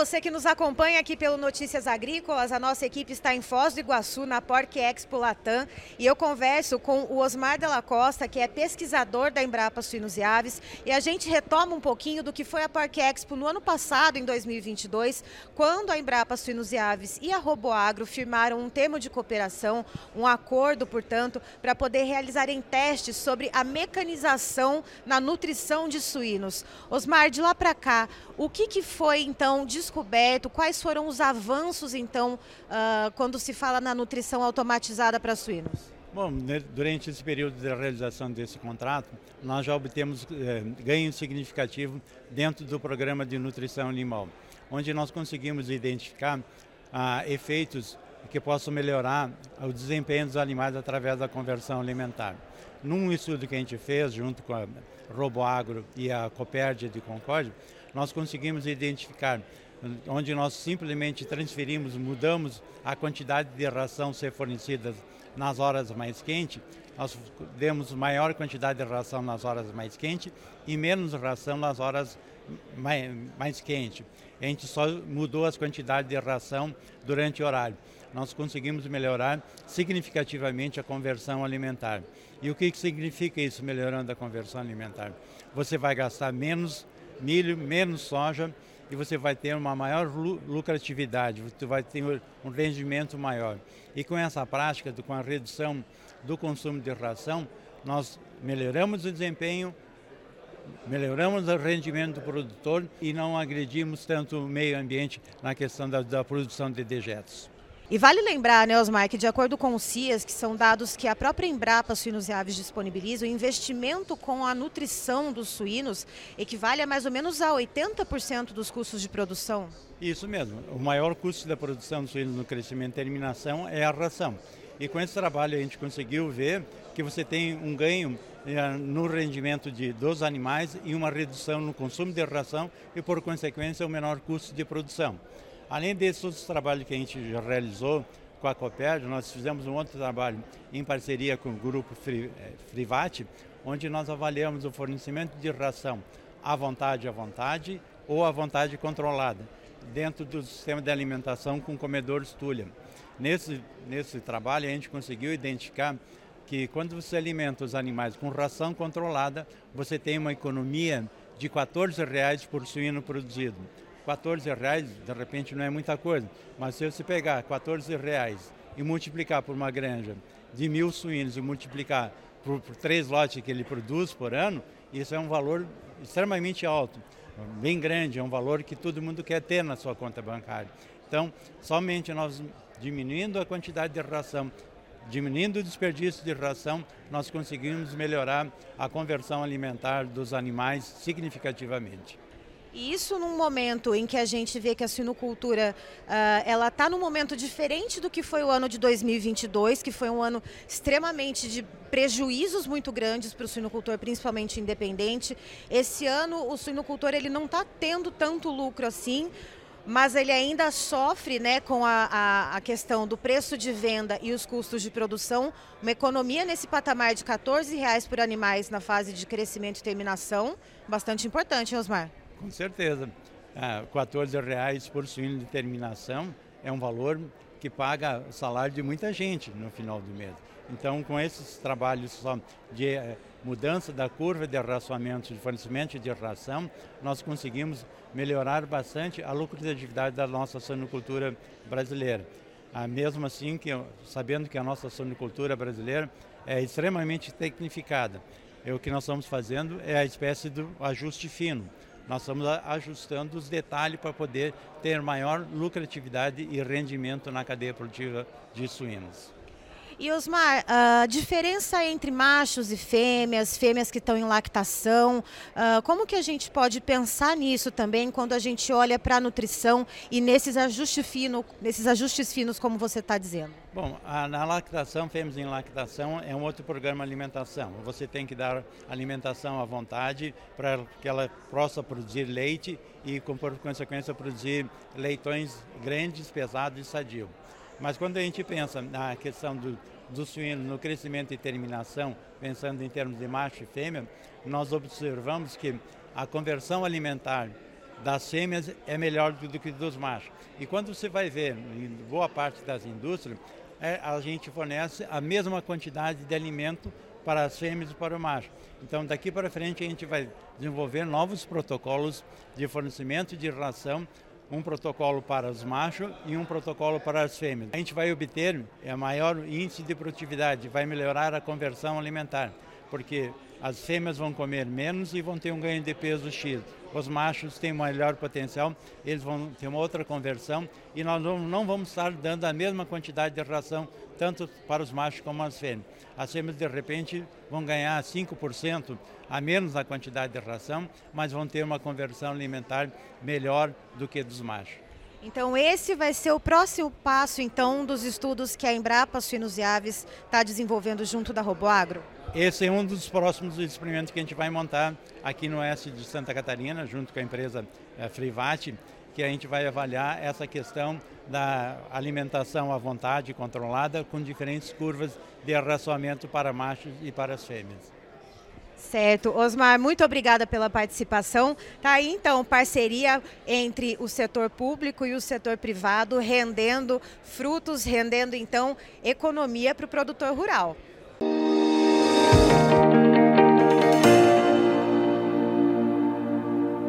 você que nos acompanha aqui pelo Notícias Agrícolas. A nossa equipe está em Foz do Iguaçu, na Porc Expo Latam, e eu converso com o Osmar Della Costa, que é pesquisador da Embrapa Suínos e Aves, e a gente retoma um pouquinho do que foi a Porc Expo no ano passado, em 2022, quando a Embrapa Suínos e Aves e a Roboagro firmaram um termo de cooperação, um acordo, portanto, para poder realizarem testes sobre a mecanização na nutrição de suínos. Osmar, de lá para cá, o que, que foi então descoberto? Quais foram os avanços então uh, quando se fala na nutrição automatizada para suínos? Bom, durante esse período de realização desse contrato, nós já obtemos eh, ganho significativo dentro do programa de nutrição animal, onde nós conseguimos identificar ah, efeitos que possam melhorar o desempenho dos animais através da conversão alimentar. Num estudo que a gente fez junto com a RoboAgro e a Copérdia de Concórdia, nós conseguimos identificar onde nós simplesmente transferimos, mudamos a quantidade de ração ser fornecida nas horas mais quentes, nós demos maior quantidade de ração nas horas mais quentes e menos ração nas horas mais, mais quentes. A gente só mudou as quantidades de ração durante o horário. Nós conseguimos melhorar significativamente a conversão alimentar. E o que, significa isso, melhorando a conversão alimentar? Você vai gastar menos milho, menos soja e você vai ter uma maior lucratividade, você vai ter um rendimento maior. E com essa prática, com a redução do consumo de ração, nós melhoramos o desempenho, melhoramos o rendimento do produtor e não agredimos tanto o meio ambiente na questão da, da produção de dejetos. E vale lembrar, né, Osmar, que de acordo com o CIAS, que são dados que a própria Embrapa Suínos e Aves disponibiliza, o investimento com a nutrição dos suínos equivale a mais ou menos a 80% dos custos de produção? Isso mesmo. O maior custo da produção dos suínos no crescimento e terminação é a ração. E com esse trabalho a gente conseguiu ver que você tem um ganho eh, no rendimento de, dos animais e uma redução no consumo de ração e, por consequência, o um menor custo de produção. Além desses outros trabalhos que a gente já realizou com a Copérdia, nós fizemos um outro trabalho em parceria com o grupo Frivate, onde nós avaliamos o fornecimento de ração à vontade à vontade ou à vontade controlada, dentro do sistema de alimentação com comedores Tulha. Nesse, nesse trabalho a gente conseguiu identificar que quando você alimenta os animais com ração controlada, você tem uma economia de 14 reais por suíno produzido. 14 reais, de repente não é muita coisa, mas se você pegar 14 reais e multiplicar por uma granja de mil suínos e multiplicar por, por três lotes que ele produz por ano, isso é um valor extremamente alto, bem grande, é um valor que todo mundo quer ter na sua conta bancária. Então, somente nós diminuindo a quantidade de ração, diminuindo o desperdício de ração, nós conseguimos melhorar a conversão alimentar dos animais significativamente. E isso num momento em que a gente vê que a sinocultura uh, ela está num momento diferente do que foi o ano de 2022, que foi um ano extremamente de prejuízos muito grandes para o suinocultor, principalmente independente. Esse ano o suinocultor ele não está tendo tanto lucro assim, mas ele ainda sofre né, com a, a, a, questão do preço de venda e os custos de produção, uma economia nesse patamar de 14 reais por animais na fase de crescimento e terminação, bastante importante, Osmar. Com certeza. Ah, 14 reais por suíno de terminação é um valor que paga o salário de muita gente no final do mês. Então, com esses trabalhos de eh, mudança da curva de racionamento, de fornecimento de ração, nós conseguimos melhorar bastante a lucratividade da nossa sonicultura brasileira. Ah, mesmo assim, que, sabendo que a nossa sonicultura brasileira é extremamente tecnificada, é o que nós estamos fazendo é a espécie do ajuste fino. Nós estamos ajustando os detalhes para poder ter maior lucratividade e rendimento na cadeia produtiva de suínos. E Osmar, a diferença entre machos e fêmeas, fêmeas que estão em lactação, uh, como que a gente pode pensar nisso também quando a gente olha para a nutrição e nesses ajustes, fino, nesses ajustes finos, como você está dizendo? Bom, a, na lactação, fêmeas em lactação é um outro programa de alimentação. Você tem que dar alimentação à vontade para que ela possa produzir leite e, por consequência, produzir leitões grandes, pesados e sadios. Mas quando a gente pensa na questão do, do suíno, no crescimento e terminação, pensando em termos de macho e fêmea, nós observamos que a conversão alimentar das fêmeas é melhor do que dos machos. E quando você vai ver em boa parte das indústrias, é, a gente fornece a mesma quantidade de alimento para as fêmeas e para o macho. Então, daqui para frente, a gente vai desenvolver novos protocolos de fornecimento de ração, um protocolo para os machos e um protocolo para as fêmeas. A gente vai obter é, maior índice de produtividade, vai melhorar a conversão alimentar, porque as fêmeas vão comer menos e vão ter um ganho de peso X. Os machos têm maior potencial, eles vão ter uma outra conversão e nós não vamos estar dando a mesma quantidade de ração tanto para os machos como as fêmeas. As fêmeas, de repente, vão ganhar 5% a menos na quantidade de ração, mas vão ter uma conversão alimentar melhor do que dos machos. Então esse vai ser o próximo passo então dos estudos que a Embrapa Suínos e Aves está desenvolvendo junto da RoboAgro? Esse é um dos próximos experimentos que a gente vai montar aqui no oeste de Santa Catarina, junto com a empresa é, Frivate, que a gente vai avaliar essa questão da alimentação à vontade controlada com diferentes curvas de arraçoamento para machos e para as fêmeas. Certo. Osmar, muito obrigada pela participação. Tá aí então parceria entre o setor público e o setor privado, rendendo frutos, rendendo então economia para o produtor rural.